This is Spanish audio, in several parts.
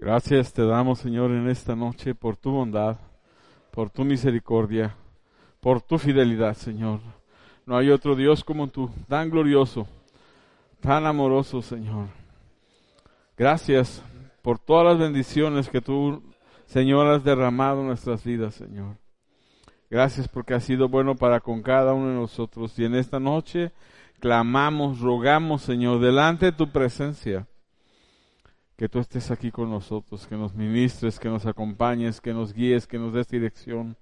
Gracias te damos, Señor, en esta noche por tu bondad, por tu misericordia, por tu fidelidad, Señor. No hay otro Dios como tú, tan glorioso, tan amoroso, Señor. Gracias por todas las bendiciones que tú, Señor, has derramado en nuestras vidas, Señor. Gracias porque has sido bueno para con cada uno de nosotros. Y en esta noche clamamos, rogamos, Señor, delante de tu presencia, que tú estés aquí con nosotros, que nos ministres, que nos acompañes, que nos guíes, que nos des dirección.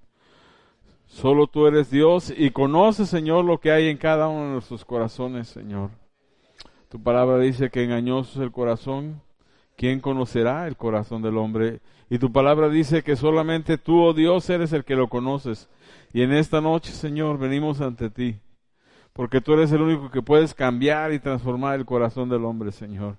Solo tú eres Dios y conoces, Señor, lo que hay en cada uno de nuestros corazones, Señor. Tu palabra dice que engañoso es el corazón. ¿Quién conocerá el corazón del hombre? Y tu palabra dice que solamente tú, oh Dios, eres el que lo conoces. Y en esta noche, Señor, venimos ante ti, porque tú eres el único que puedes cambiar y transformar el corazón del hombre, Señor.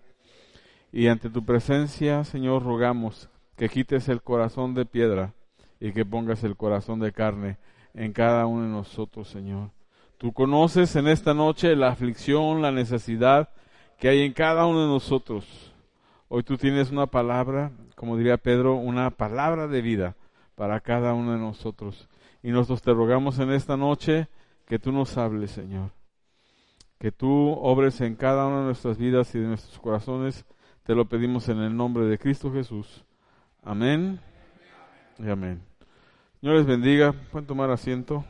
Y ante tu presencia, Señor, rogamos que quites el corazón de piedra y que pongas el corazón de carne en cada uno de nosotros, Señor. Tú conoces en esta noche la aflicción, la necesidad que hay en cada uno de nosotros. Hoy tú tienes una palabra, como diría Pedro, una palabra de vida para cada uno de nosotros. Y nosotros te rogamos en esta noche que tú nos hables, Señor. Que tú obres en cada una de nuestras vidas y de nuestros corazones. Te lo pedimos en el nombre de Cristo Jesús. Amén y amén. Señor les bendiga. Pueden tomar asiento.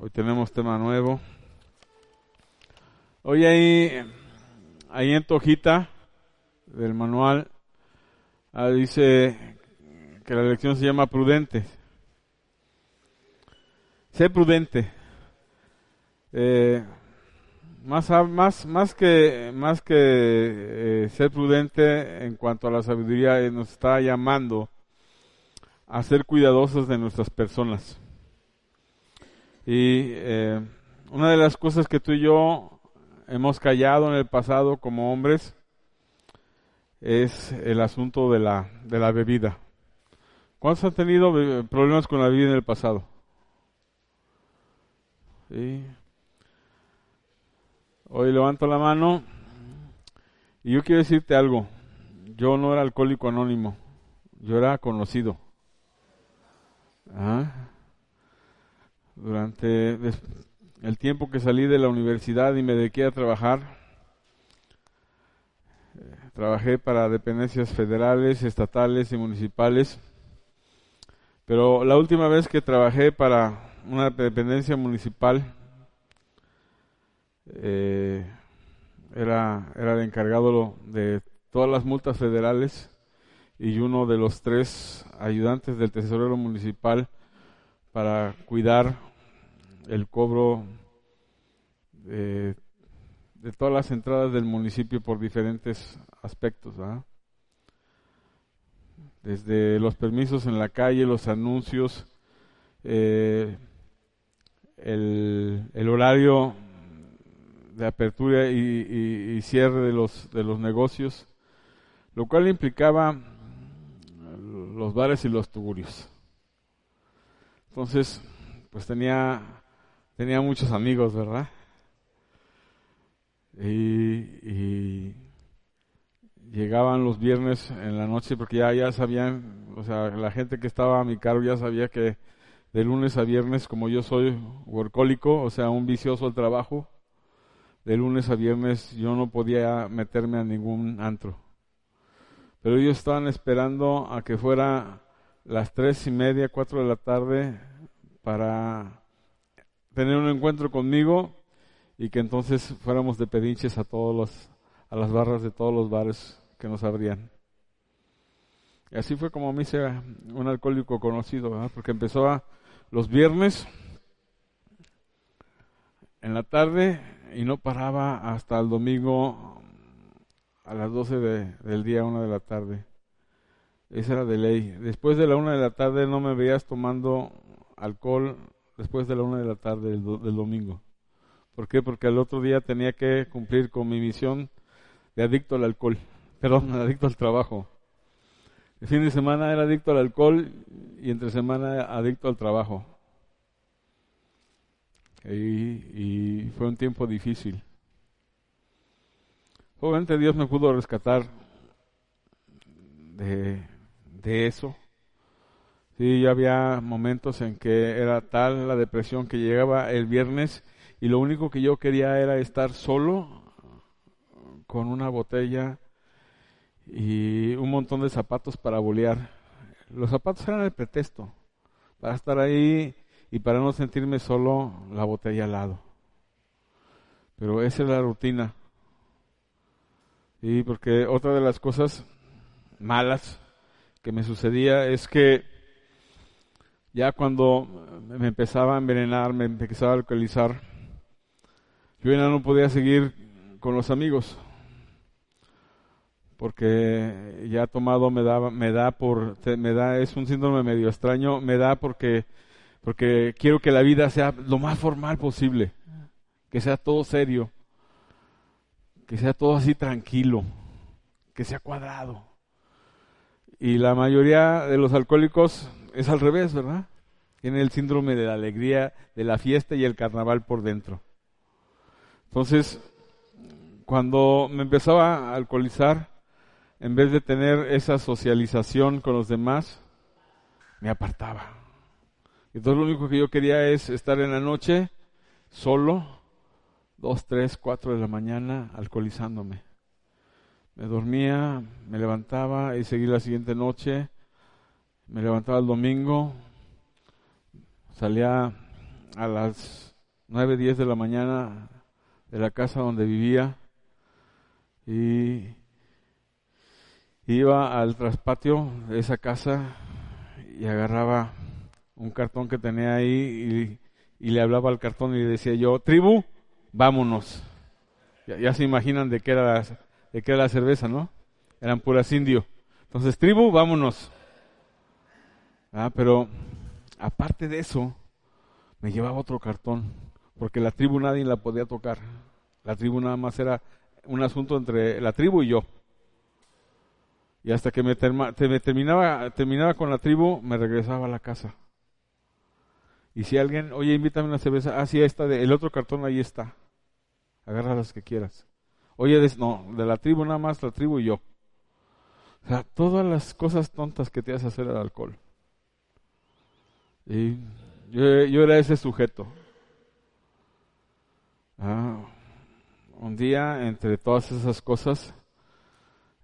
Hoy tenemos tema nuevo. Hoy ahí, ahí en tu hojita del manual ah, dice que la lección se llama prudente. Sé prudente. Eh, más, más, más que, más que eh, ser prudente en cuanto a la sabiduría, eh, nos está llamando a ser cuidadosos de nuestras personas. Y eh, una de las cosas que tú y yo hemos callado en el pasado como hombres es el asunto de la, de la bebida. ¿Cuántos han tenido problemas con la bebida en el pasado? Hoy levanto la mano y yo quiero decirte algo. Yo no era alcohólico anónimo, yo era conocido. Durante el tiempo que salí de la universidad y me dediqué a trabajar, eh, trabajé para dependencias federales, estatales y municipales. Pero la última vez que trabajé para una dependencia municipal, eh, era, era el encargado de todas las multas federales y uno de los tres ayudantes del tesorero municipal para cuidar el cobro de, todas las entradas del municipio por diferentes aspectos. Desde los permisos en la calle, los anuncios, eh, el, el, horario de apertura y, y, cierre de los, de los negocios, lo cual implicaba los bares y los tugurios. Entonces, pues tenía, tenía muchos amigos, ¿verdad? Y, llegaban los viernes en la noche porque ya, ya sabían, o sea, la gente que estaba a mi cargo ya sabía que de lunes a viernes, como yo soy workólico, o sea, un vicioso al trabajo, de lunes a viernes yo no podía meterme a ningún antro pero ellos estaban esperando a que fuera las tres y media, cuatro de la tarde para tener un encuentro conmigo y que entonces fuéramos de pedinches a todos los, a las barras de todos los bares que nos abrían. Y así fue como me hice un alcohólico conocido, porque empezó a, los viernes en la tarde y no paraba hasta el domingo a las 12 del día, una de la tarde. Esa era de ley. Después de la una de la tarde no me veías tomando alcohol después de la una de la tarde del, domingo. ¿Por qué? Porque al otro día tenía que cumplir con mi misión de adicto al alcohol. Perdón, adicto al trabajo. El fin de semana era adicto al alcohol y entre semana adicto al trabajo. Y fue un tiempo difícil. Obviamente Dios me pudo rescatar de, de eso. Sí, ya había momentos en que era tal la depresión que llegaba el viernes y lo único que yo quería era estar solo con una botella y un montón de zapatos para bolear. Los zapatos eran el pretexto para estar ahí y para no sentirme solo la botella al lado. Pero esa es la rutina. Y porque otra de las cosas malas que me sucedía es que ya cuando me empezaba a envenenar, me empezaba a alcoholizar, yo ya no podía seguir con los amigos porque ya tomado me da me da por me da es un síndrome medio extraño me da porque porque quiero que la vida sea lo más formal posible que sea todo serio que sea todo así tranquilo que sea cuadrado. Y la mayoría de los alcohólicos es al revés verdad tiene el síndrome de la alegría de la fiesta y el carnaval por dentro. Entonces cuando me empezaba a alcoholizar en vez de tener esa socialización con los demás, me apartaba. Entonces lo único que yo quería es estar en la noche solo, dos, tres, cuatro de la mañana, alcoholizándome. Me dormía, me levantaba y seguí la siguiente noche. Me levantaba el domingo, salía a las nueve, diez de la mañana de la casa donde vivía y iba al traspatio de esa casa y agarraba un cartón que tenía ahí y, le hablaba al cartón y decía yo, tribu, vámonos. Ya, se imaginan de qué, era la, de qué era la cerveza, ¿no? Eran puras indio. Entonces, tribu, vámonos. Ah, pero aparte de eso, me llevaba otro cartón, porque la tribu nadie la podía tocar. La tribu nada más era un asunto entre la tribu y yo. Y hasta que me, terminaba, terminaba con la tribu, me regresaba a la casa. Y si alguien, oye, invítame una cerveza, ah, sí, esta, de, el otro cartón ahí está. Agarra las que quieras. Oye, no, de la tribu nada más, la tribu y yo. O sea, todas las cosas tontas que te hace hacer el alcohol. Y yo, yo era ese sujeto. Ah, un día, entre todas esas cosas,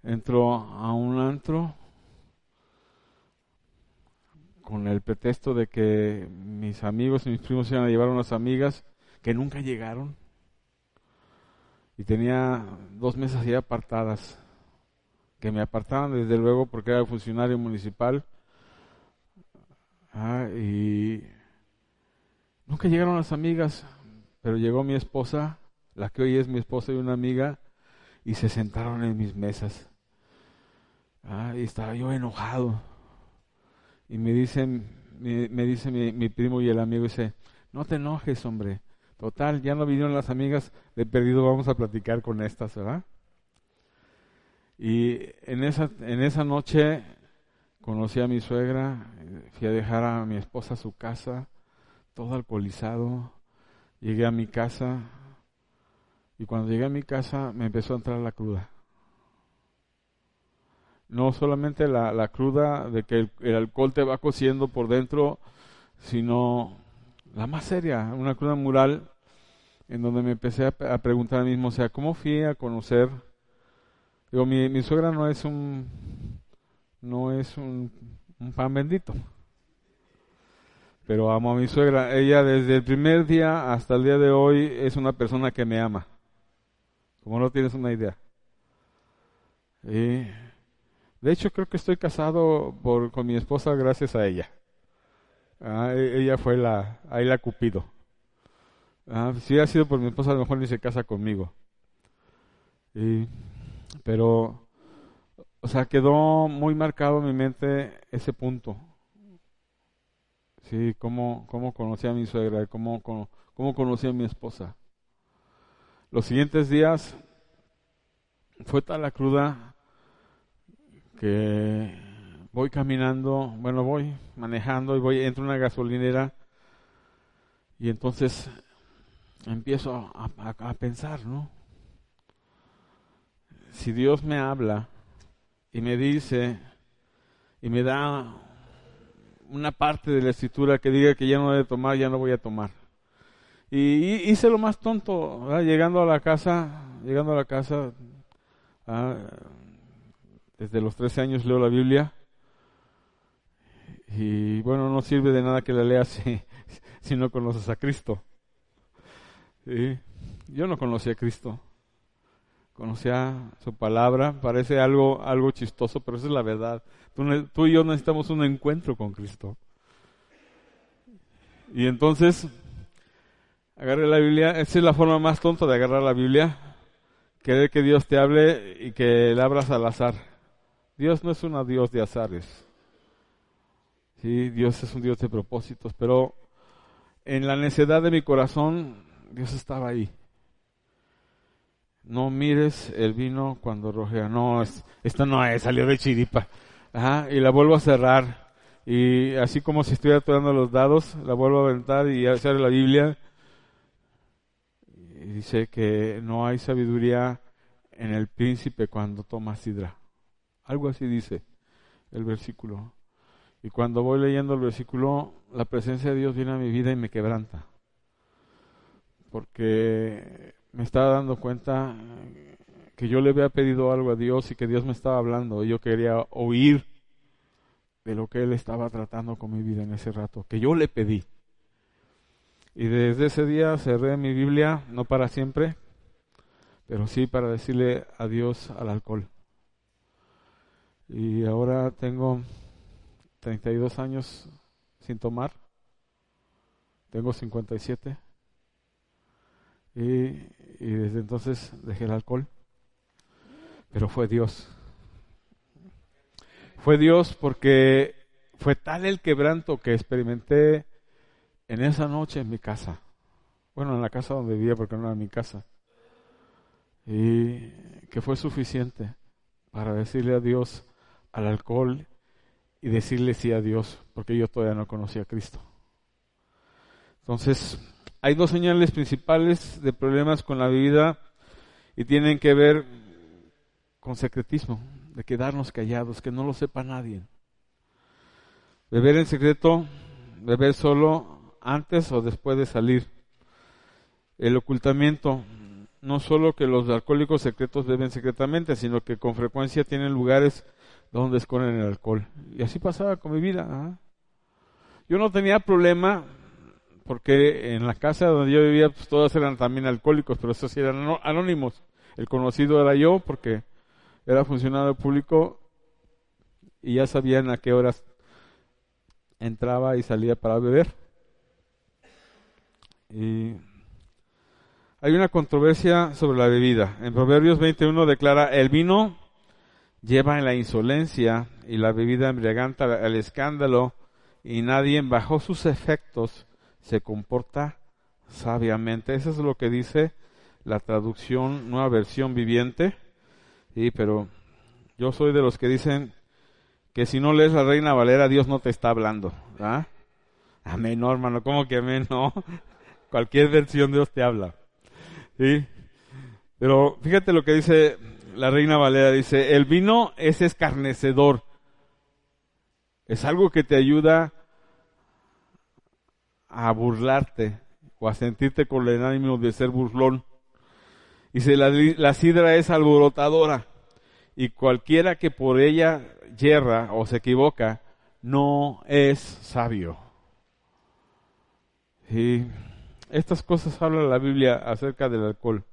entró a un antro con el pretexto de que mis amigos y mis primos iban a llevar unas amigas que nunca llegaron. Y tenía dos mesas ya apartadas, que me apartaban desde luego porque era funcionario municipal. Ah, y nunca llegaron las amigas, pero llegó mi esposa, la que hoy es mi esposa y una amiga, y se sentaron en mis mesas. Ah, y estaba yo enojado. Y me dicen, me, dice mi, primo y el amigo, dice, no te enojes, hombre. Total, ya no vinieron las amigas, de perdido vamos a platicar con estas, ¿verdad? Y en esa, en esa noche conocí a mi suegra, fui a dejar a mi esposa a su casa, todo alcoholizado. Llegué a mi casa y cuando llegué a mi casa me empezó a entrar la cruda no solamente la, cruda de que el, alcohol te va cociendo por dentro, sino la más seria, una cruda mural, en donde me empecé a, preguntar a mí mismo, sea, ¿cómo fui a conocer? Digo, mi, mi suegra no es un, no es un, un pan bendito, pero amo a mi suegra. Ella desde el primer día hasta el día de hoy es una persona que me ama, como no tienes una idea. Y de hecho, creo que estoy casado por, con mi esposa gracias a ella. Ah, e, ella fue la, ahí la cupido. Ah, si ha sido por mi esposa, a lo mejor ni se casa conmigo. pero, o sea, quedó muy marcado en mi mente ese punto. Sí, cómo, cómo conocí a mi suegra, cómo, cómo, cómo conocí a mi esposa. Los siguientes días fue tal la cruda que voy caminando, bueno, voy manejando y voy, entro en una gasolinera y entonces empiezo a, pensar, ¿no? Si Dios me habla y me dice y me da una parte de la escritura que diga que ya no debe tomar, ya no voy a tomar. Y hice lo más tonto, llegando a la casa, llegando a la casa, ah, desde los 13 años leo la Biblia. Y bueno, no sirve de nada que la leas si, no conoces a Cristo. Yo no conocía a Cristo. Conocía su palabra. Parece algo, algo chistoso, pero esa es la verdad. Tú, y yo necesitamos un encuentro con Cristo. Y entonces, agarré la Biblia. Esa es la forma más tonta de agarrar la Biblia. Querer que Dios te hable y que le abras al azar. Dios no es un Dios de azares. Sí, Dios es un Dios de propósitos, pero en la necedad de mi corazón, Dios estaba ahí. No mires el vino cuando rojea. No, esto no es, salió de chiripa. Ajá, y la vuelvo a cerrar. Y así como si estuviera tirando los dados, la vuelvo a aventar y hacer la Biblia. Y dice que no hay sabiduría en el príncipe cuando toma sidra. Algo así dice el versículo. Y cuando voy leyendo el versículo, la presencia de Dios viene a mi vida y me quebranta. Porque me estaba dando cuenta que yo le había pedido algo a Dios y que Dios me estaba hablando y yo quería oír de lo que Él estaba tratando con mi vida en ese rato, que yo le pedí. Y desde ese día cerré mi Biblia, no para siempre, pero sí para decirle adiós al alcohol. Y ahora tengo 32 años sin tomar. Tengo 57. Y, y desde entonces dejé el alcohol. Pero fue Dios. Fue Dios porque fue tal el quebranto que experimenté en esa noche en mi casa. Bueno, en la casa donde vivía porque no era mi casa. Y que fue suficiente para decirle a Dios al alcohol y decirle sí a Dios, porque yo todavía no conocía a Cristo. Entonces, hay dos señales principales de problemas con la vida y tienen que ver con secretismo, de quedarnos callados, que no lo sepa nadie. Beber en secreto, beber solo antes o después de salir. El ocultamiento, no solo que los alcohólicos secretos beben secretamente, sino que con frecuencia tienen lugares donde esconden el alcohol. Y así pasaba con mi vida. Yo no tenía problema porque en la casa donde yo vivía pues, todos eran también alcohólicos, pero estos eran anónimos. El conocido era yo porque era funcionario público y ya sabían a qué horas entraba y salía para beber. Y hay una controversia sobre la bebida. En Proverbios 21 declara, el vino lleva en la insolencia y la bebida embriagante al escándalo y nadie bajo sus efectos se comporta sabiamente. Eso es lo que dice la traducción, nueva versión viviente. Sí, pero yo soy de los que dicen que si no lees la Reina Valera, Dios no te está hablando. Amén, no, hermano, ¿cómo que amén? No. Cualquier versión Dios te habla. ¿Sí? Pero fíjate lo que dice la Reina Valera dice, el vino es escarnecedor. Es algo que te ayuda a burlarte o a sentirte con el ánimo de ser burlón. Dice, la, la sidra es alborotadora y cualquiera que por ella yerra o se equivoca no es sabio. Y estas cosas habla la Biblia acerca del alcohol.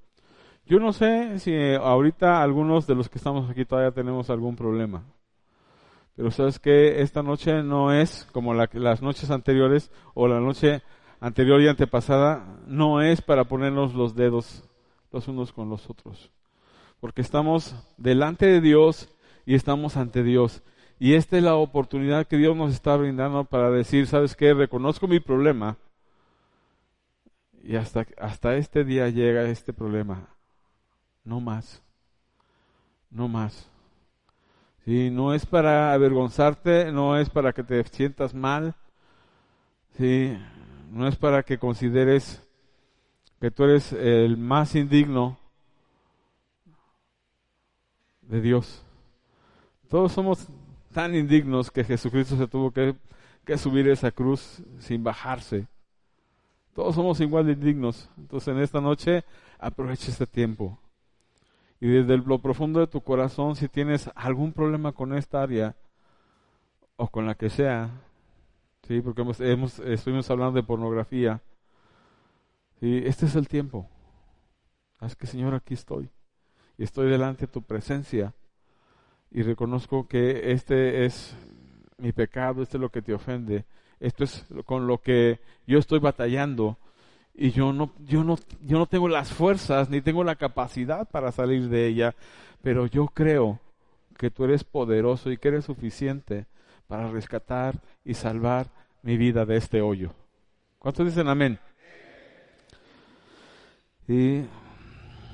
Yo no sé si ahorita algunos de los que estamos aquí todavía tenemos algún problema. Pero sabes que esta noche no es como las noches anteriores o la noche anterior y antepasada, no es para ponernos los dedos los unos con los otros. Porque estamos delante de Dios y estamos ante Dios. Y esta es la oportunidad que Dios nos está brindando para decir, ¿sabes qué? Reconozco mi problema. Y hasta, hasta este día llega este problema no más, no más. Sí, no es para avergonzarte, no es para que te sientas mal, sí, no es para que consideres que tú eres el más indigno de Dios. Todos somos tan indignos que Jesucristo se tuvo que, que subir esa cruz sin bajarse. Todos somos igual de indignos. Entonces en esta noche aprovecha este tiempo. Y desde lo profundo de tu corazón, si tienes algún problema con esta área o con la que sea, sí, porque hemos, estuvimos hablando de pornografía, y este es el tiempo. Así que Señor, aquí estoy. Y estoy delante de tu presencia. Y reconozco que este es mi pecado, este es lo que te ofende. Esto es con lo que yo estoy batallando y yo no, yo no, yo no tengo las fuerzas ni tengo la capacidad para salir de ella, pero yo creo que tú eres poderoso y que eres suficiente para rescatar y salvar mi vida de este hoyo. ¿Cuántos dicen amén? Y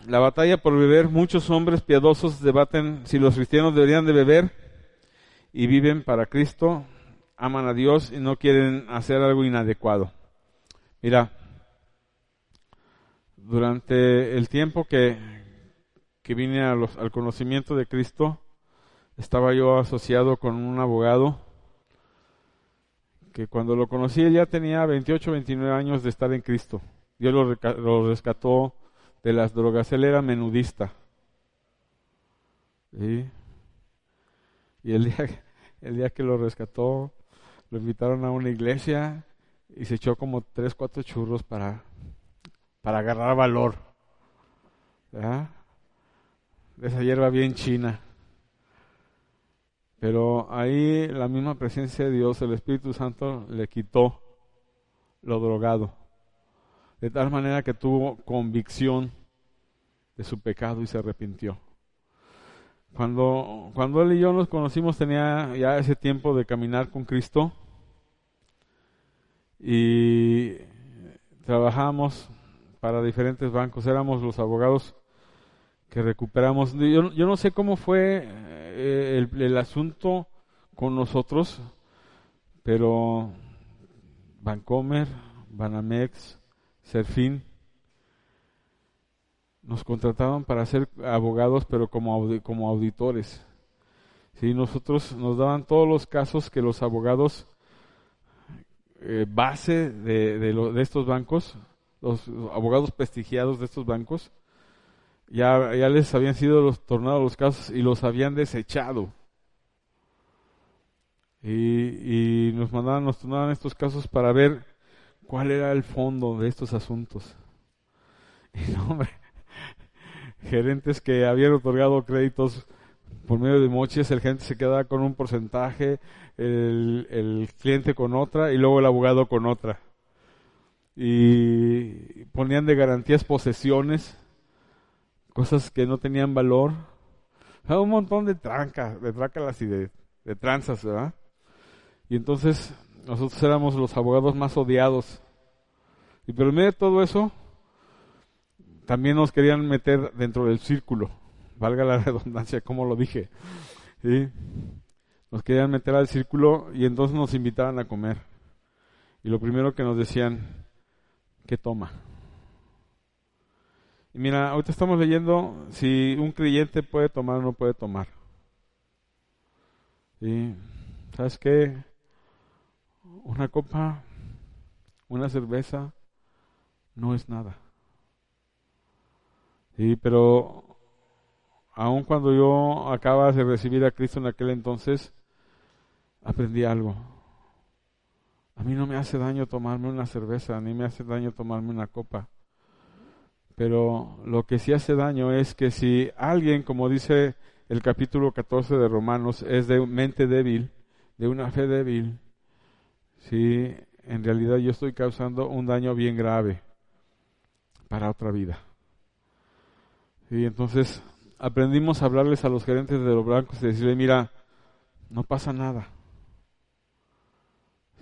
la batalla por beber, muchos hombres piadosos debaten si los cristianos deberían de beber y viven para Cristo, aman a Dios y no quieren hacer algo inadecuado. Mira, durante el tiempo que, que vine al conocimiento de Cristo, estaba yo asociado con un abogado que cuando lo conocí ya tenía 28, 29 años de estar en Cristo. Dios lo, rescató de las drogas. Él era menudista. Y el día, el día que lo rescató, lo invitaron a una iglesia y se echó como tres, cuatro churros para para agarrar valor. ¿verdad? De esa hierba bien china. Pero ahí la misma presencia de Dios, el Espíritu Santo, le quitó lo drogado. De tal manera que tuvo convicción de su pecado y se arrepintió. Cuando, cuando él y yo nos conocimos tenía ya ese tiempo de caminar con Cristo y trabajamos para diferentes bancos. Éramos los abogados que recuperamos. Yo, yo no sé cómo fue eh, el, el, asunto con nosotros, pero Bancomer, Banamex, Serfín, nos contrataban para ser abogados, pero como, como auditores. Sí, nosotros nos daban todos los casos que los abogados eh, base de, de, de estos bancos los abogados prestigiados de estos bancos, ya, ya les habían sido los, tornados los casos y los habían desechado. Y, y nos mandaban, nos tornaban estos casos para ver cuál era el fondo de estos asuntos. Y no, hombre, gerentes que habían otorgado créditos por medio de moches, el gente se quedaba con un porcentaje, el, el cliente con otra y luego el abogado con otra y ponían de garantías posesiones, cosas que no tenían valor. un montón de trancas, de trácalas y de, tranzas, ¿verdad? Y entonces nosotros éramos los abogados más odiados. Y por medio de todo eso, también nos querían meter dentro del círculo, valga la redundancia, como lo dije. Nos querían meter al círculo y entonces nos invitaban a comer. Y lo primero que nos decían, que toma. Y mira, ahorita estamos leyendo si un creyente puede tomar o no puede tomar. Y ¿sabes qué? Una copa, una cerveza, no es nada. Sí, pero aun cuando yo acababa de recibir a Cristo en aquel entonces, aprendí algo. A mí no me hace daño tomarme una cerveza, ni me hace daño tomarme una copa. Pero lo que sí hace daño es que si alguien, como dice el capítulo 14 de Romanos, es de mente débil, de una fe débil, si en realidad yo estoy causando un daño bien grave para otra vida. Y entonces aprendimos a hablarles a los gerentes de los blancos y decirle, mira, no pasa nada.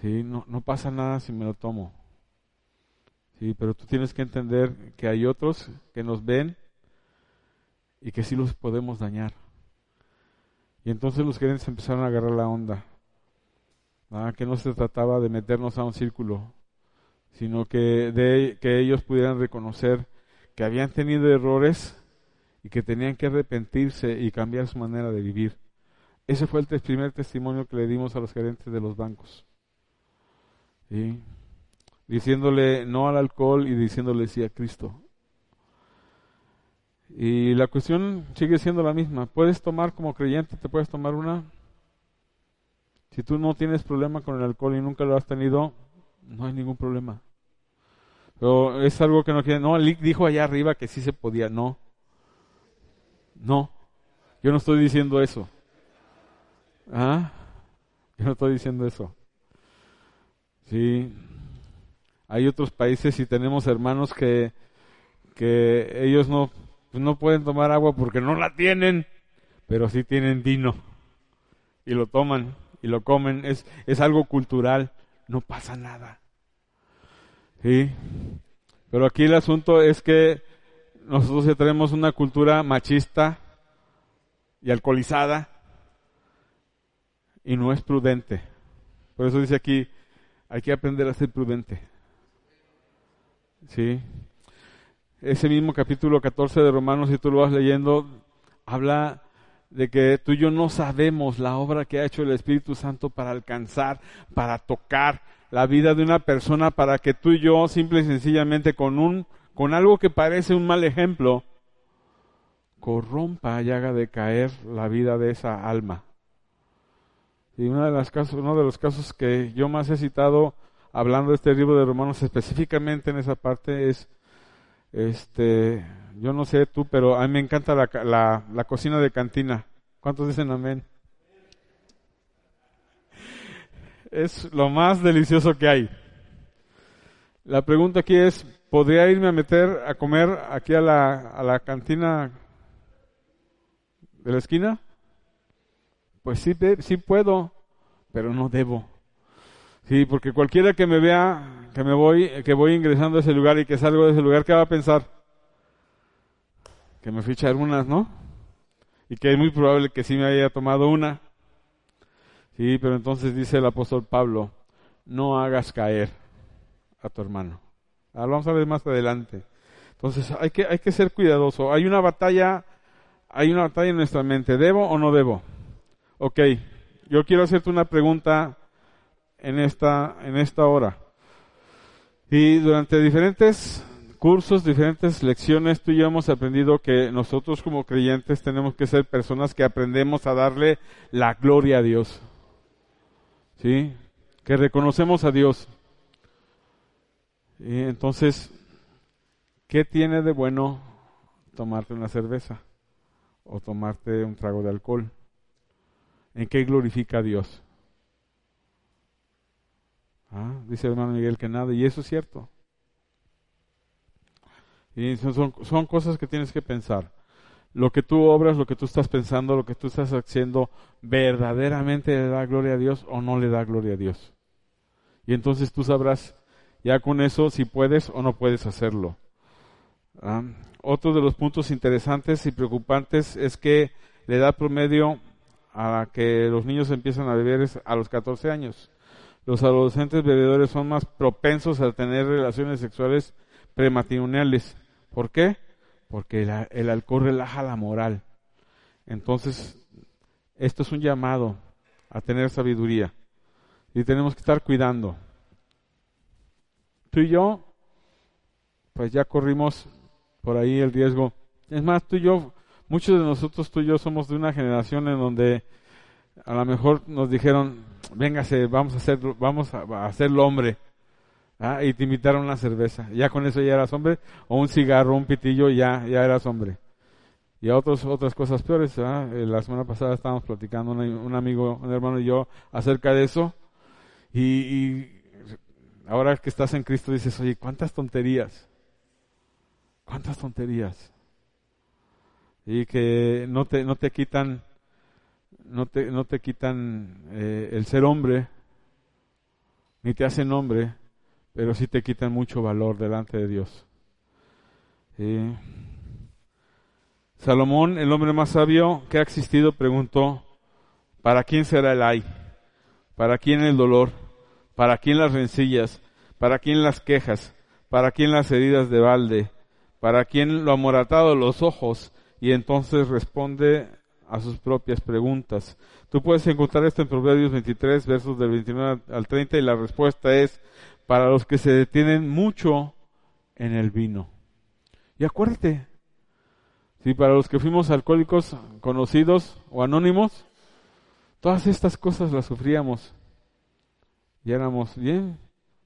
¿Sí? No, no pasa nada si me lo tomo. Sí, pero tú tienes que entender que hay otros que nos ven y que sí los podemos dañar. Y entonces los gerentes empezaron a agarrar la onda. Que no se trataba de meternos a un círculo, sino que, de, que ellos pudieran reconocer que habían tenido errores y que tenían que arrepentirse y cambiar su manera de vivir. Ese fue el primer testimonio que le dimos a los gerentes de los bancos. Diciéndole no al alcohol y diciéndole sí a Cristo. Y la cuestión sigue siendo la misma. Puedes tomar como creyente, te puedes tomar una. Si tú no tienes problema con el alcohol y nunca lo has tenido, no hay ningún problema. Pero es algo que no quiere. No, dijo allá arriba que sí se podía. No. No. Yo no estoy diciendo eso. ¿Ah? Yo no estoy diciendo eso. Sí. Hay otros países y tenemos hermanos que, que ellos no, no pueden tomar agua porque no la tienen, pero sí tienen vino. Y lo toman y lo comen. Es, es algo cultural. No pasa nada. Sí. Pero aquí el asunto es que nosotros tenemos una cultura machista y alcoholizada y no es prudente. Por eso dice aquí, hay que aprender a ser prudente. Sí. Ese mismo capítulo 14 de Romanos, si tú lo vas leyendo, habla de que tú y yo no sabemos la obra que ha hecho el Espíritu Santo para alcanzar, para tocar la vida de una persona, para que tú y yo simple y sencillamente con un con algo que parece un mal ejemplo corrompa y haga decaer la vida de esa alma. Y una de las casos, uno de los casos que yo más he citado hablando de este libro de Romanos específicamente en esa parte es este yo no sé tú, pero a mí me encanta la, la, la cocina de cantina. ¿Cuántos dicen amén? Es lo más delicioso que hay. La pregunta aquí es, ¿podría irme a meter a comer aquí a la, a la cantina de la esquina? Pues sí, puedo, pero no debo. Sí, porque cualquiera que me vea que me voy, que voy ingresando a ese lugar y que salgo de ese lugar, ¿qué va a pensar? Que me fui echar unas, ¿no? Y que es muy probable que sí me haya tomado una. Sí, pero entonces dice el apóstol Pablo, no hagas caer a tu hermano. Ahora vamos a ver más adelante. Entonces hay que, hay que ser cuidadoso. Hay una batalla, hay una batalla en nuestra mente. ¿Debo o no debo? Ok, yo quiero hacerte una pregunta en esta, en esta hora. Y durante diferentes cursos, diferentes lecciones, tú y yo hemos aprendido que nosotros como creyentes tenemos que ser personas que aprendemos a darle la gloria a Dios. ¿Sí? Que reconocemos a Dios. Y entonces, ¿qué tiene de bueno tomarte una cerveza o tomarte un trago de alcohol? ¿En qué glorifica a Dios? Ah, dice el hermano Miguel que nada, y eso es cierto. Y son, cosas que tienes que pensar. Lo que tú obras, lo que tú estás pensando, lo que tú estás haciendo, ¿verdaderamente le da gloria a Dios o no le da gloria a Dios? Y entonces tú sabrás ya con eso si puedes o no puedes hacerlo. Ah, otro de los puntos interesantes y preocupantes es que la edad promedio a que los niños empiezan a beber a los 14 años. Los adolescentes bebedores son más propensos a tener relaciones sexuales prematrimoniales. ¿Por qué? Porque el alcohol relaja la moral. Entonces, esto es un llamado a tener sabiduría y tenemos que estar cuidando tú y yo, pues ya corrimos por ahí el riesgo. Es más, tú y yo, muchos de nosotros, tú y yo, somos de una generación en donde a lo mejor nos dijeron, véngase, vamos a hacer, vamos a, hacerlo hombre. ¿ah? Y te invitaron una cerveza. Ya con eso ya eras hombre. O un cigarro, un pitillo, ya, ya eras hombre. Y a otros, otras cosas peores. ¿ah? Eh, la semana pasada estábamos platicando un, amigo, un hermano y yo acerca de eso. y, ahora que estás en Cristo dices, oye, ¿cuántas tonterías? ¿Cuántas tonterías? Y que no te, no te quitan, no te, no te quitan eh, el ser hombre, ni te hacen hombre, pero sí te quitan mucho valor delante de Dios. Salomón, el hombre más sabio que ha existido, preguntó, ¿para quién será el ay? ¿Para quién el dolor? ¿Para quién las rencillas? ¿Para quién las quejas? ¿Para quién las heridas de balde? ¿Para quién lo amoratado los ojos? Y entonces responde a sus propias preguntas. Tú puedes encontrar esto en Proverbios 23, versos del 29 al 30, y la respuesta es para los que se detienen mucho en el vino. Y acuérdate, si para los que fuimos alcohólicos conocidos o anónimos, todas estas cosas las sufríamos y éramos bien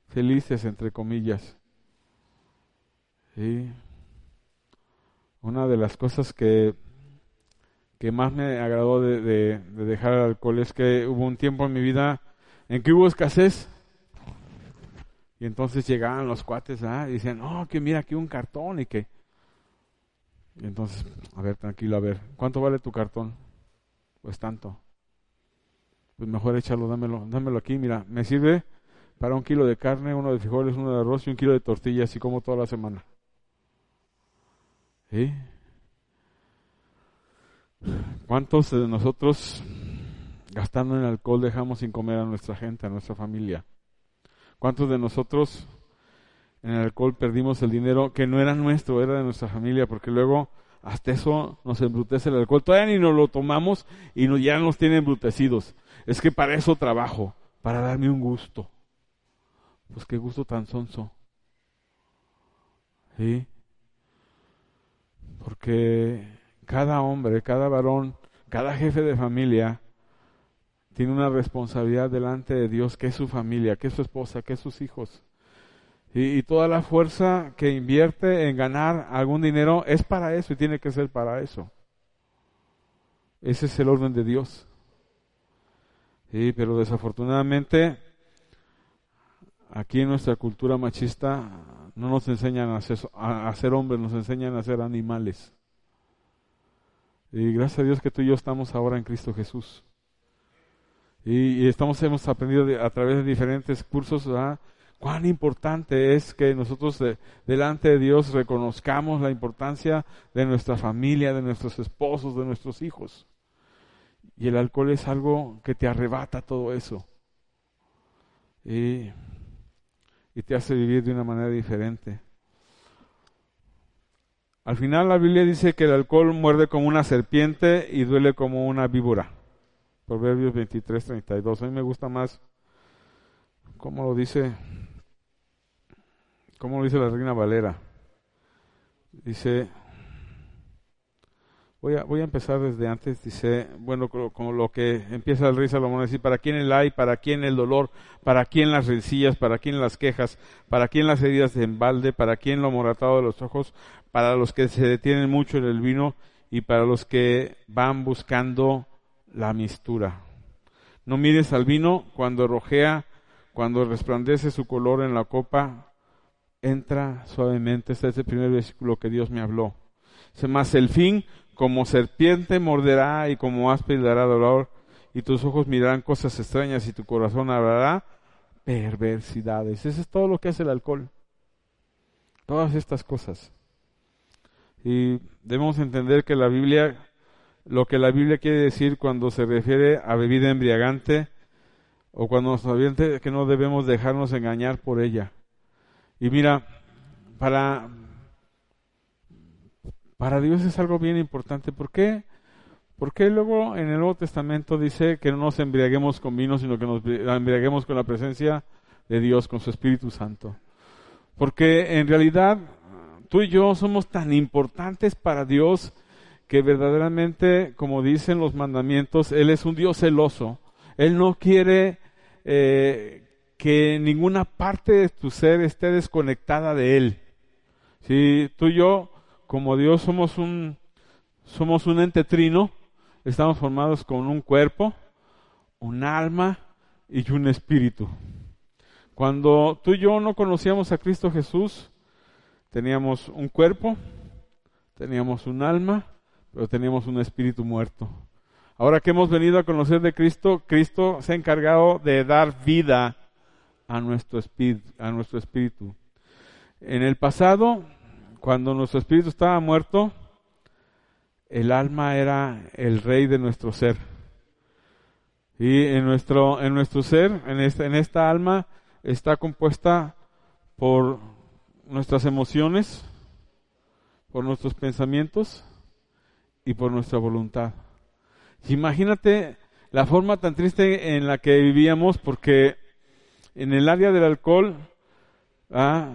felices, entre comillas. Sí. Una de las cosas que, que más me agradó de, de, dejar el alcohol es que hubo un tiempo en mi vida en que hubo escasez. Y entonces llegaban los cuates ¿ah? y decían, no, que mira aquí un cartón y que... Y entonces, a ver, tranquilo, a ver, ¿cuánto vale tu cartón? Pues tanto. Pues mejor échalo, dámelo, dámelo aquí, mira, me sirve para un kilo de carne, uno de frijoles, uno de arroz y un kilo de tortillas, así como toda la semana. ¿Sí? ¿Cuántos de nosotros gastando en alcohol dejamos sin comer a nuestra gente, a nuestra familia? ¿Cuántos de nosotros en el alcohol perdimos el dinero que no era nuestro, era de nuestra familia? Porque luego hasta eso nos embrutece el alcohol. Todavía ni nos lo tomamos y ya nos tiene embrutecidos. Es que para eso trabajo, para darme un gusto. Pues qué gusto tan sonso. ¿Sí? Porque cada hombre, cada varón, cada jefe de familia tiene una responsabilidad delante de Dios, que es su familia, que es su esposa, que es sus hijos. Y, toda la fuerza que invierte en ganar algún dinero es para eso y tiene que ser para eso. Ese es el orden de Dios. Sí, pero desafortunadamente aquí en nuestra cultura machista no nos enseñan a ser, hombres, nos enseñan a ser animales. Y gracias a Dios que tú y yo estamos ahora en Cristo Jesús. Y, estamos, hemos aprendido a través de diferentes cursos cuán importante es que nosotros delante de Dios reconozcamos la importancia de nuestra familia, de nuestros esposos, de nuestros hijos. Y el alcohol es algo que te arrebata todo eso. Y y te hace vivir de una manera diferente. Al final la Biblia dice que el alcohol muerde como una serpiente y duele como una víbora. Proverbios 23, 32. A mí me gusta más cómo lo dice, cómo lo dice la Reina Valera. Dice, Voy a, voy a empezar desde antes, dice, bueno, como lo que empieza el rey Salomón, decir, ¿para quién el hay? ¿Para quién el dolor? ¿Para quién las rencillas? ¿Para quién las quejas? ¿Para quién las heridas de embalde? ¿Para quién lo moratado de los ojos? Para los que se detienen mucho en el vino y para los que van buscando la mistura. No mires al vino cuando rojea, cuando resplandece su color en la copa, entra suavemente. Este es el primer versículo que Dios me habló. Más el fin como serpiente morderá y como áspide dará dolor, y tus ojos mirarán cosas extrañas y tu corazón hablará perversidades. Eso es todo lo que hace el alcohol. Todas estas cosas. Y debemos entender que la Biblia, lo que la Biblia quiere decir cuando se refiere a bebida embriagante, o cuando nos advierte que no debemos dejarnos engañar por ella. Y mira, para, para Dios es algo bien importante. ¿Por qué? Porque luego en el Nuevo Testamento dice que no nos embriaguemos con vino, sino que nos embriaguemos con la presencia de Dios, con su Espíritu Santo. Porque en realidad tú y yo somos tan importantes para Dios que verdaderamente, como dicen los mandamientos, Él es un Dios celoso. Él no quiere eh, que ninguna parte de tu ser esté desconectada de Él. Si tú y yo como Dios somos un, somos un ente trino, estamos formados con un cuerpo, un alma y un espíritu. Cuando tú y yo no conocíamos a Cristo Jesús, teníamos un cuerpo, teníamos un alma, pero teníamos un espíritu muerto. Ahora que hemos venido a conocer de Cristo, Cristo se ha encargado de dar vida a nuestro. A nuestro espíritu. En el pasado cuando nuestro espíritu estaba muerto, el alma era el rey de nuestro ser. Y en nuestro, en nuestro ser, en esta, en esta alma, está compuesta por nuestras emociones, por nuestros pensamientos y por nuestra voluntad. Imagínate la forma tan triste en la que vivíamos, porque en el área del alcohol, ah,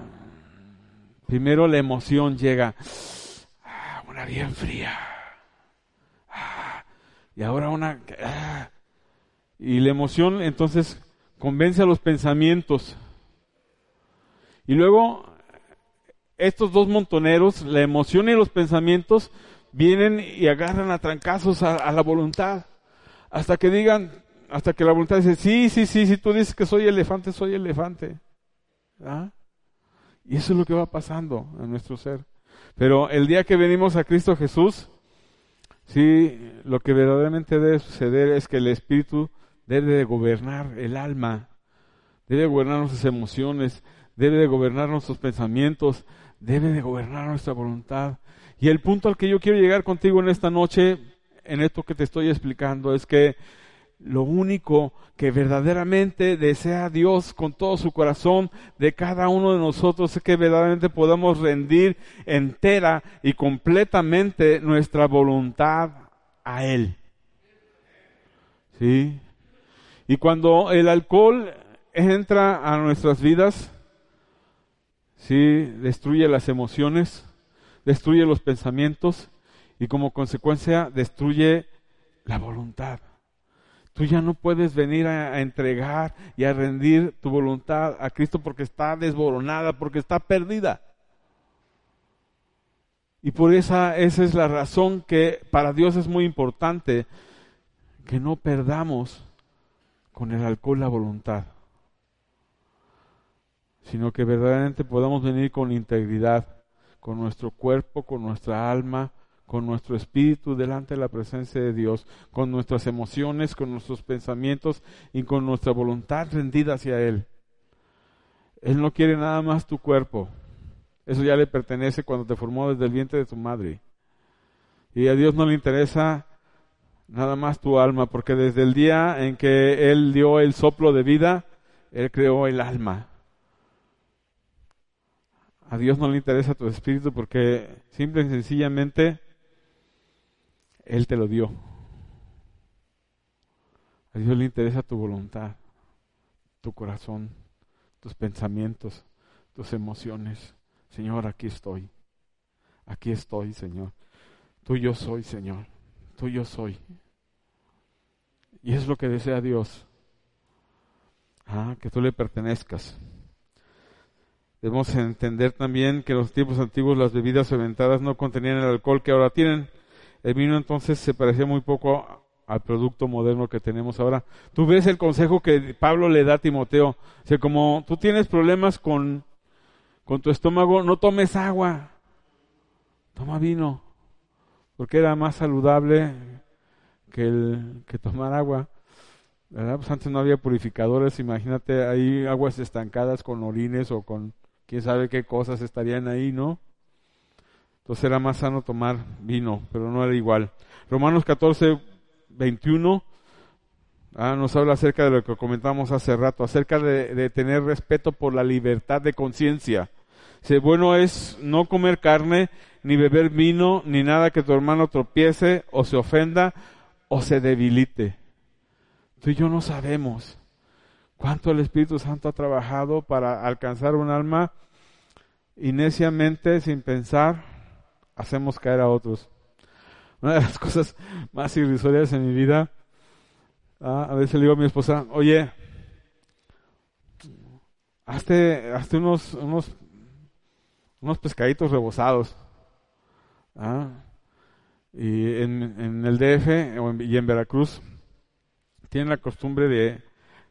primero la emoción llega, ah, una bien fría, ah, y ahora una, ah, y la emoción entonces convence a los pensamientos. Y luego estos dos montoneros, la emoción y los pensamientos, vienen y agarran a trancazos a, la voluntad. Hasta que digan, hasta que la voluntad dice, sí, sí, sí, si tú dices que soy elefante, soy elefante. ¿Ah? Y eso es lo que va pasando en nuestro ser. Pero el día que venimos a Cristo Jesús, sí, lo que verdaderamente debe suceder es que el Espíritu debe de gobernar el alma, debe de gobernar nuestras emociones, debe de gobernar nuestros pensamientos, debe de gobernar nuestra voluntad. Y el punto al que yo quiero llegar contigo en esta noche, en esto que te estoy explicando, es que lo único que verdaderamente desea Dios con todo su corazón de cada uno de nosotros es que verdaderamente podamos rendir entera y completamente nuestra voluntad a Él. ¿Sí? Y cuando el alcohol entra a nuestras vidas, ¿sí? destruye las emociones, destruye los pensamientos y como consecuencia destruye la voluntad. Tú ya no puedes venir a, entregar y a rendir tu voluntad a Cristo porque está desboronada, porque está perdida. Y por esa, esa es la razón que para Dios es muy importante que no perdamos con el alcohol la voluntad sino que verdaderamente podamos venir con integridad, con nuestro cuerpo, con nuestra alma, con nuestro espíritu delante de la presencia de Dios, con nuestras emociones, con nuestros pensamientos y con nuestra voluntad rendida hacia Él. Él no quiere nada más tu cuerpo. Eso ya le pertenece cuando te formó desde el vientre de tu madre. Y a Dios no le interesa nada más tu alma, porque desde el día en que Él dio el soplo de vida, Él creó el alma. A Dios no le interesa tu espíritu porque simple y sencillamente Él te lo dio. A Dios le interesa tu voluntad, tu corazón, tus pensamientos, tus emociones. Señor, aquí estoy. Aquí estoy, Señor. Tuyo soy, Señor. Tuyo soy. Y es lo que desea Dios. Ah, que tú le pertenezcas. Debemos entender también que en los tiempos antiguos las bebidas fermentadas no contenían el alcohol que ahora tienen. El vino entonces se parecía muy poco al producto moderno que tenemos ahora. Tú ves el consejo que Pablo le da a Timoteo. O como tú tienes problemas con, con tu estómago, no tomes agua, toma vino, porque era más saludable que, que tomar agua. ¿verdad? Pues antes no había purificadores, imagínate, hay aguas estancadas con orines o con quién sabe qué cosas estarían ahí, ¿no? Entonces era más sano tomar vino, pero no era igual. Romanos 14, 21 ah, nos habla acerca de lo que comentamos hace rato, acerca de, tener respeto por la libertad de conciencia. Si bueno es no comer carne, ni beber vino, ni nada que tu hermano tropiece o se ofenda o se debilite. Tú y yo no sabemos cuánto el Espíritu Santo ha trabajado para alcanzar un alma y neciamente, sin pensar, hacemos caer a otros. Una de las cosas más irrisorias en mi vida, ah, a veces le digo a mi esposa, oye, hazte, hazte unos, unos, unos pescaditos rebozados. ¿ah? Y en, en, el DF y en Veracruz tienen la costumbre de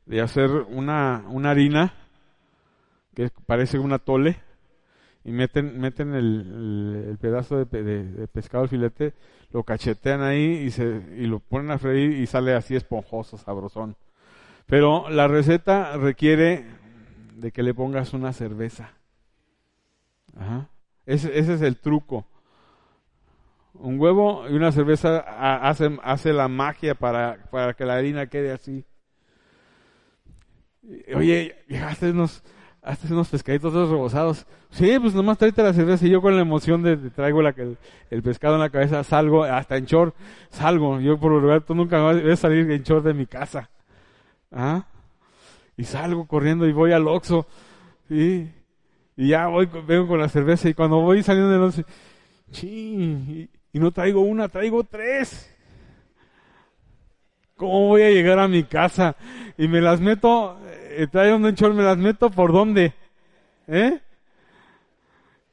de hacer una, una harina que parece una tole y meten, meten el, el, pedazo de, de, pescado, el filete, lo cachetean ahí y, se, y lo ponen a freír y sale así esponjoso, sabrosón. Pero la receta requiere de que le pongas una cerveza. Ajá. Ese, ese es el truco. Un huevo y una cerveza hace, hace la magia para, para que la harina quede así. Oye, hazte unos, hazte unos pescaditos todos rebozados. Sí, pues nomás tráete la cerveza y yo con la emoción de, traigo el, pescado en la cabeza, salgo, hasta en salgo. Yo por lo regular, tú nunca vas a salir en short de mi casa. ¿Ah? Y salgo corriendo y voy al Oxxo. Y ya voy, vengo con la cerveza y cuando voy saliendo de noche, y, y no traigo una, traigo tres. ¿Cómo voy a llegar a mi casa? Y me las meto, eh, traigo un short, me las meto por dónde? ¿Eh?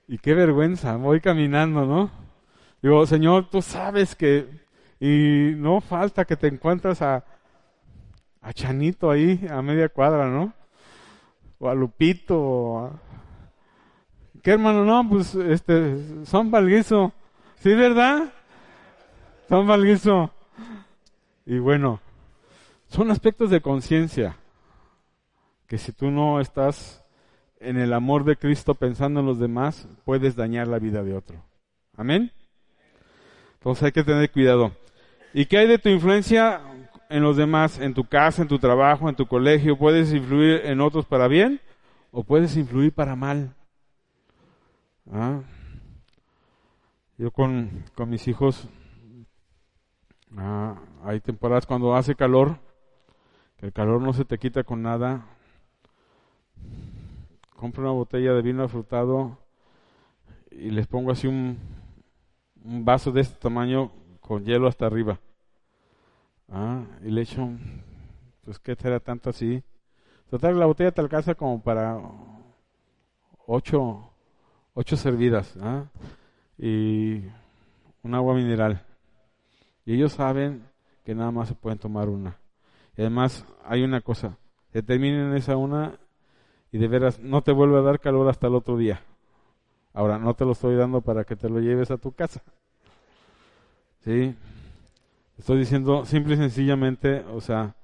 Y qué vergüenza, voy caminando, ¿no? Digo, Señor, tú sabes que, y no falta que te encuentras a, a Chanito ahí, a media cuadra, ¿no? O a Lupito, o a... ¿Qué hermano? No, pues, este, son valguizo. ¿Sí, verdad? Son valguizo. Y bueno, son aspectos de conciencia que si tú no estás en el amor de Cristo pensando en los demás, puedes dañar la vida de otro. Amén. Entonces hay que tener cuidado. ¿Y qué hay de tu influencia en los demás, en tu casa, en tu trabajo, en tu colegio? ¿Puedes influir en otros para bien o puedes influir para mal? ¿Ah? Yo con, con mis hijos, ah, hay temporadas cuando hace calor, el calor no se te quita con nada, compro una botella de vino afrutado y les pongo así un, un vaso de este tamaño con hielo hasta arriba. Ah, y le echo, pues qué será tanto así. Total, la botella te alcanza como para ocho, ocho servidas, ¿ah? y un agua mineral. Y ellos saben que nada más se pueden tomar una. Y además hay una cosa, se terminen esa una y de veras no te vuelve a dar calor hasta el otro día. Ahora, no te lo estoy dando para que te lo lleves a tu casa. ¿Sí? Estoy diciendo simple y sencillamente, o sea,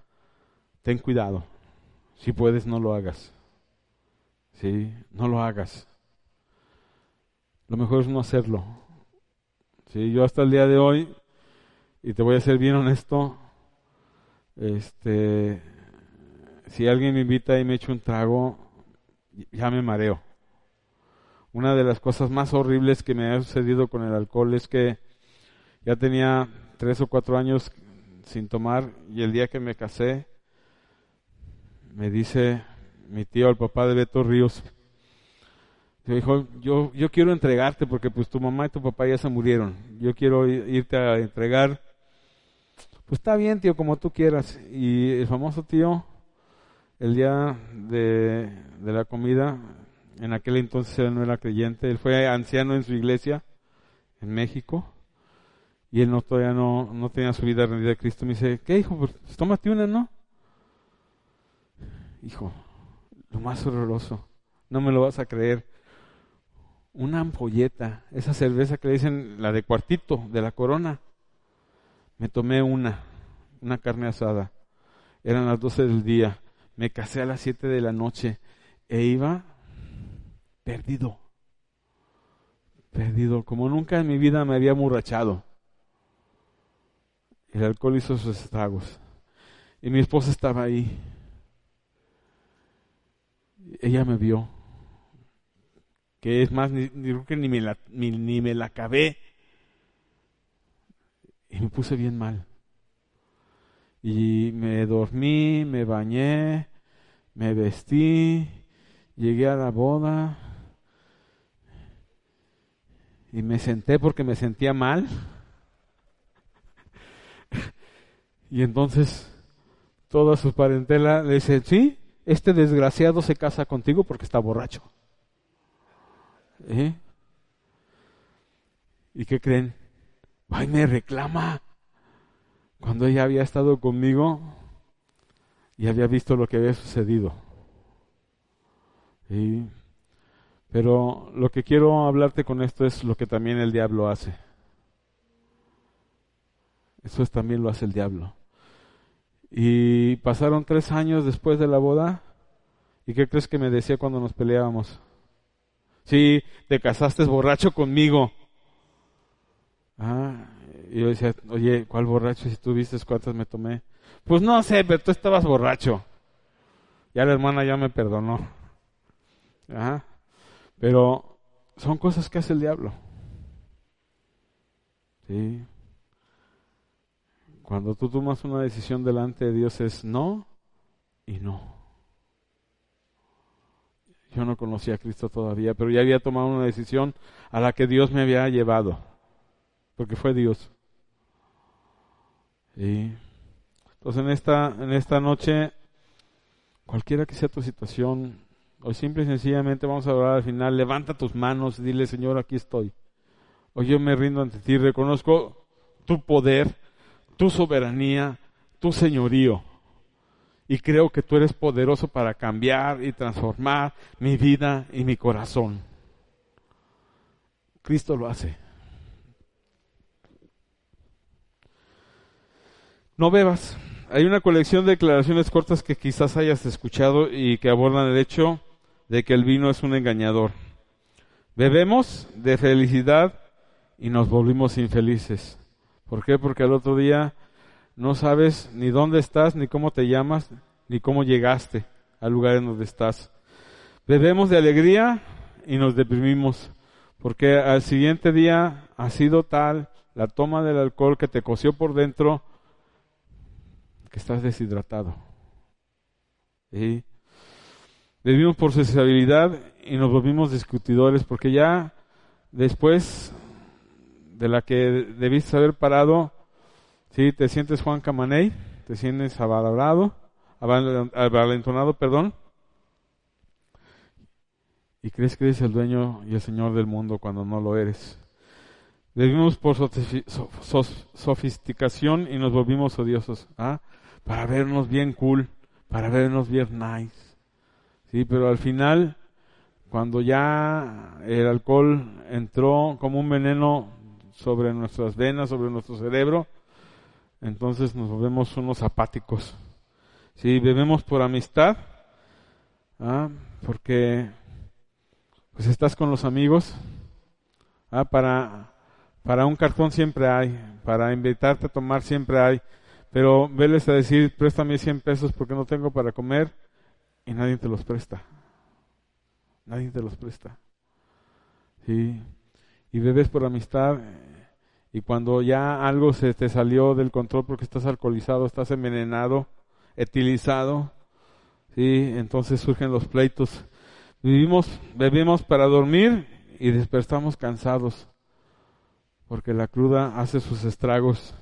ten cuidado. Si puedes, no lo hagas. ¿Sí? No lo hagas. Lo mejor es no hacerlo. ¿Sí? Yo hasta el día de hoy, y te voy a ser bien honesto, este, si alguien me invita y me echa un trago, ya me mareo. Una de las cosas más horribles que me ha sucedido con el alcohol es que ya tenía tres o cuatro años sin tomar y el día que me casé me dice mi tío, el papá de Beto Ríos, dijo, yo, yo quiero entregarte porque pues tu mamá y tu papá ya se murieron, yo quiero irte a entregar. Pues está bien, tío, como tú quieras. Y el famoso tío el día de, la comida, en aquel entonces él no era creyente, él fue anciano en su iglesia en México y él no todavía no, no tenía su vida rendida a Cristo. Me dice, ¿qué hijo? Pues tómate una, ¿no? Hijo, lo más horroroso, no me lo vas a creer. Una ampolleta, esa cerveza que le dicen la de cuartito, de la corona. Me tomé una, una carne asada. Eran las doce del día me casé a las 7 de la noche e iba perdido. Perdido, como nunca en mi vida me había emborrachado. El alcohol hizo sus estragos. Y mi esposa estaba ahí. Ella me vio. Que es más, ni, ni me, la, ni me la acabé. Y me puse bien mal. Y me dormí, me bañé, me vestí, llegué a la boda y me senté porque me sentía mal. y entonces toda su parentela le dice, sí, este desgraciado se casa contigo porque está borracho. ¿Eh? ¿Y qué creen? Ay, me reclama cuando ella había estado conmigo y había visto lo que había sucedido. Pero lo que quiero hablarte con esto es lo que también el diablo hace. Eso es, también lo hace el diablo. Y pasaron tres años después de la boda. ¿Y qué crees que me decía cuando nos peleábamos? Sí, te casaste borracho conmigo. Ah, y yo decía, oye, ¿cuál borracho? Si tú viste cuántas me tomé. Pues no sé, pero tú estabas borracho. Ya la hermana ya me perdonó. Pero son cosas que hace el diablo. ¿Sí? Cuando tú tomas una decisión delante de Dios es no y no. Yo no conocía a Cristo todavía, pero ya había tomado una decisión a la que Dios me había llevado, porque fue Dios. Y entonces en esta, en esta noche, cualquiera que sea tu situación, hoy simple y sencillamente vamos a orar al final, levanta tus manos y dile, Señor, aquí estoy. Hoy yo me rindo ante ti, reconozco tu poder, tu soberanía, tu señorío. Y creo que tú eres poderoso para cambiar y transformar mi vida y mi corazón. Cristo lo hace. No bebas. Hay una colección de declaraciones cortas que quizás hayas escuchado y que abordan el hecho de que el vino es un engañador. Bebemos de felicidad y nos volvimos infelices. ¿Por qué? Porque al otro día no sabes ni dónde estás, ni cómo te llamas, ni cómo llegaste al lugar en donde estás. Bebemos de alegría y nos deprimimos, porque al siguiente día ha sido tal la toma del alcohol que te coció por dentro estás deshidratado. ¿Sí? Bebimos por sensibilidad y nos volvimos discutidores, porque ya después de la que debiste haber parado, si te sientes Juan Camaney, te sientes avalorado, avalentonado, perdón, y crees que eres el dueño y el señor del mundo cuando no lo eres. Vivimos por sofisticación y nos volvimos odiosos, ¿ah? Para vernos bien cool, para vernos bien nice. Sí, pero al final, cuando ya el alcohol entró como un veneno sobre nuestras venas, sobre nuestro cerebro, entonces nos volvemos unos apáticos. Si bebemos por amistad, ¿ah? porque pues estás con los amigos, ¿ah? para, para un cartón siempre hay, para invitarte a tomar siempre hay, pero veles a decir, préstame 100 pesos porque no tengo para comer y nadie te los presta. Nadie te los presta. Sí. Y bebes por amistad y cuando ya algo se te salió del control porque estás alcoholizado, estás envenenado, etilizado, ¿sí? entonces surgen los pleitos. Vivimos, bebemos para dormir y despertamos cansados, porque la cruda hace sus estragos.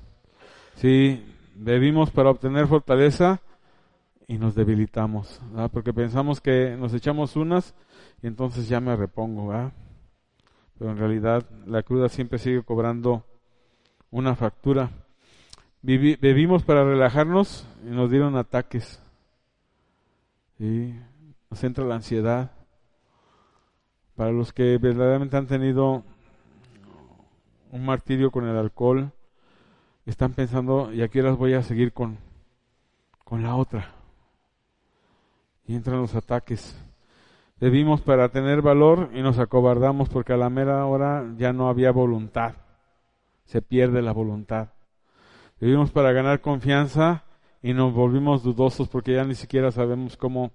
Sí, bebimos para obtener fortaleza y nos debilitamos, porque pensamos que nos echamos unas y entonces ya me repongo, pero en realidad la cruda siempre sigue cobrando una factura. bebimos para relajarnos y nos dieron ataques. Y nos entra la ansiedad. Para los que verdaderamente han tenido un martirio con el alcohol, están pensando, y aquí las voy a seguir con, con la otra. Y entran los ataques. Bebimos para tener valor y nos acobardamos porque a la mera hora ya no había voluntad se pierde la voluntad. Vivimos para ganar confianza y nos volvimos dudosos porque ya ni siquiera sabemos cómo,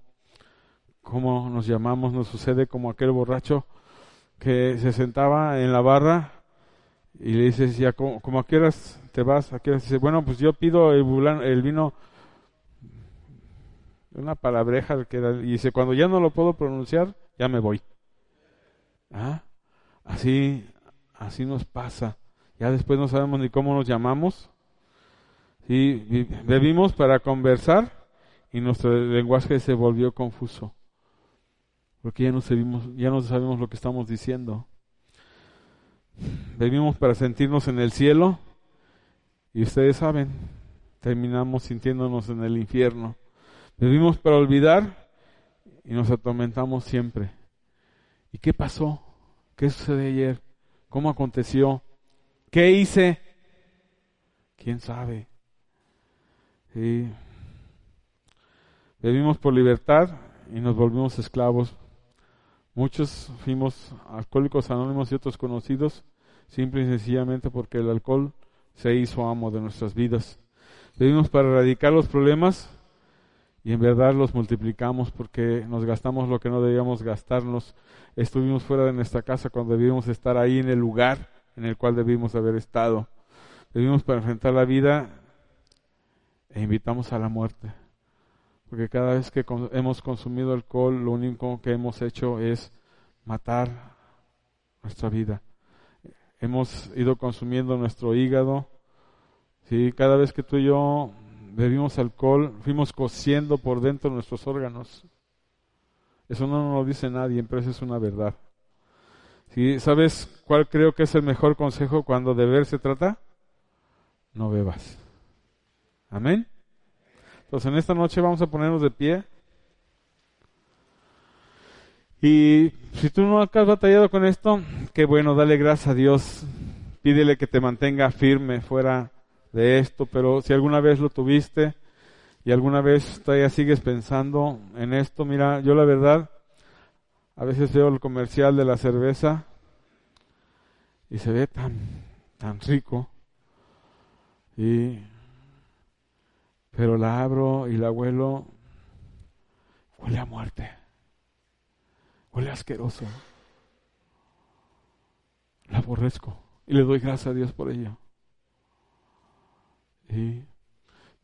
cómo nos llamamos. Nos sucede como aquel borracho que se sentaba en la barra y le dices, ya, como, a qué horas te vas? ¿A qué Dice, bueno, pues yo pido el, el vino, una palabreja que y dice, cuando ya no lo puedo pronunciar, ya me voy. ¿Ah? Así, así nos pasa. Ya después no sabemos ni cómo nos llamamos. Sí, bebimos para conversar y nuestro lenguaje se volvió confuso. Porque ya no, sabemos, ya no sabemos lo que estamos diciendo. Bebimos para sentirnos en el cielo y ustedes saben, terminamos sintiéndonos en el infierno. Bebimos para olvidar y nos atormentamos siempre. ¿Y qué pasó? ¿Qué sucedió ayer? ¿Cómo aconteció? ¿Qué hice? ¿Quién sabe? Sí. Bebimos por libertad y nos volvimos esclavos. Muchos fuimos alcohólicos anónimos y otros conocidos, simple y sencillamente porque el alcohol se hizo amo de nuestras vidas. Bebimos para erradicar los problemas y en verdad los multiplicamos porque nos gastamos lo que no debíamos gastarnos. Estuvimos fuera de nuestra casa cuando debíamos estar ahí en el lugar en el cual debimos haber estado. Debimos para enfrentar la vida e invitamos a la muerte. Porque cada vez que hemos consumido alcohol, lo único que hemos hecho es matar nuestra vida. Hemos ido consumiendo nuestro hígado. ¿sí? Cada vez que tú y yo bebimos alcohol, fuimos cociendo por dentro nuestros órganos. Eso no nos lo dice nadie, pero eso es una verdad. ¿Sí? ¿Sabes cuál creo que es el mejor consejo cuando de beber se trata? No bebas. Amén. Entonces en esta noche vamos a ponernos de pie. Y si tú no has batallado con esto, qué bueno, dale gracias a Dios. Pídele que te mantenga firme fuera de esto, pero si alguna vez lo tuviste y alguna vez todavía sigues pensando en esto, mira, yo la verdad, a veces veo el comercial de la cerveza y se ve tan, tan rico. Y, pero la abro y la huelo, huele a muerte, huele asqueroso. La aborrezco y le doy gracias a Dios por ello.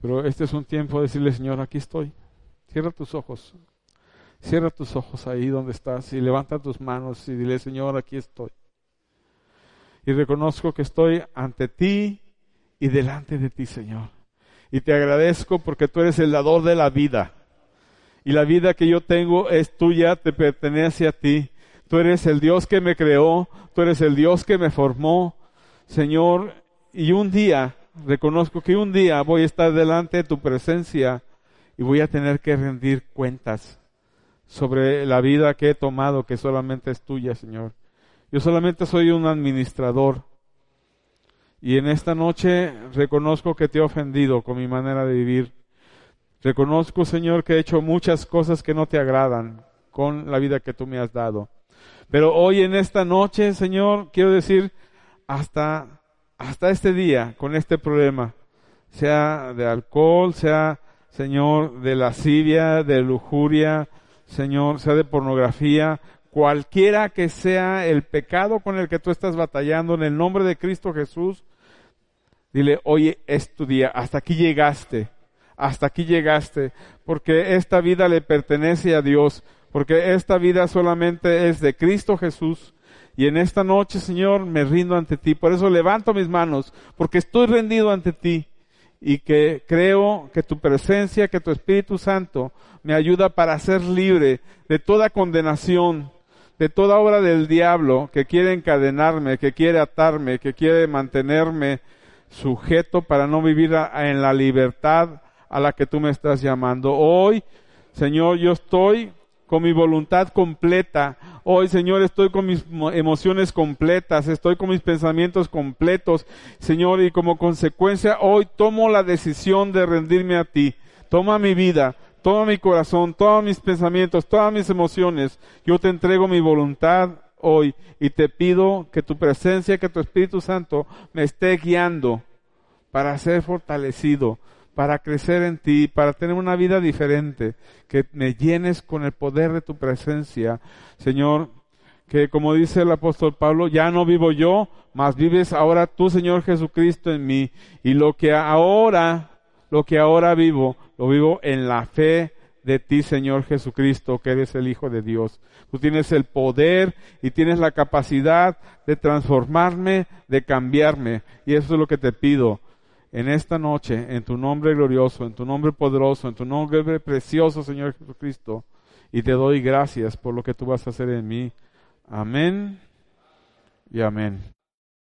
Pero este es un tiempo de decirle, Señor, aquí estoy. Cierra tus ojos. Cierra tus ojos ahí donde estás y levanta tus manos y dile, Señor, aquí estoy. Y reconozco que estoy ante ti y delante de ti, Señor. Y te agradezco porque tú eres el dador de la vida. Y la vida que yo tengo es tuya, te pertenece a ti. Tú eres el Dios que me creó, tú eres el Dios que me formó, Señor. Y un día reconozco que un día voy a estar delante de tu presencia y voy a tener que rendir cuentas sobre la vida que he tomado, que solamente es tuya, Señor. Yo solamente soy un administrador. Y en esta noche reconozco que te he ofendido con mi manera de vivir. Reconozco, Señor, que he hecho muchas cosas que no te agradan con la vida que tú me has dado. Pero hoy en esta noche, Señor, quiero decir, hasta hasta este día con este problema, sea de alcohol, sea, Señor, de lascivia, de lujuria, Señor, sea de pornografía, cualquiera que sea el pecado con el que tú estás batallando, en el nombre de Cristo Jesús, dile, oye, es tu día, hasta aquí llegaste, hasta aquí llegaste, porque esta vida le pertenece a Dios, porque esta vida solamente es de Cristo Jesús, y en esta noche, Señor, me rindo ante ti. Por eso levanto mis manos, porque estoy rendido ante ti. Y que creo que tu presencia, que tu Espíritu Santo me ayuda para ser libre de toda condenación, de toda obra del diablo que quiere encadenarme, que quiere atarme, que quiere mantenerme sujeto para no vivir en la libertad a la que tú me estás llamando. Hoy, Señor, yo estoy con mi voluntad completa. Hoy, Señor, estoy con mis emociones completas, estoy con mis pensamientos completos, Señor, y como consecuencia, hoy tomo la decisión de rendirme a ti. Toma mi vida, toma mi corazón, toma mis pensamientos, todas mis emociones. Yo te entrego mi voluntad hoy y te pido que tu presencia, que tu Espíritu Santo me esté guiando para ser fortalecido, para crecer en ti, para tener una vida diferente, que me llenes con el poder de tu presencia, Señor, que como dice el apóstol Pablo, ya no vivo yo, mas vives ahora tú, Señor Jesucristo, en mí, y lo que ahora, lo que ahora vivo, lo vivo en la fe de ti, Señor Jesucristo, que eres el Hijo de Dios. Tú tienes el poder y tienes la capacidad de transformarme, de cambiarme, y eso es lo que te pido en esta noche, en tu nombre glorioso, en tu nombre poderoso, en tu nombre precioso, Señor Jesucristo, y te doy gracias por lo que tú vas a hacer en mí. Amén y amén.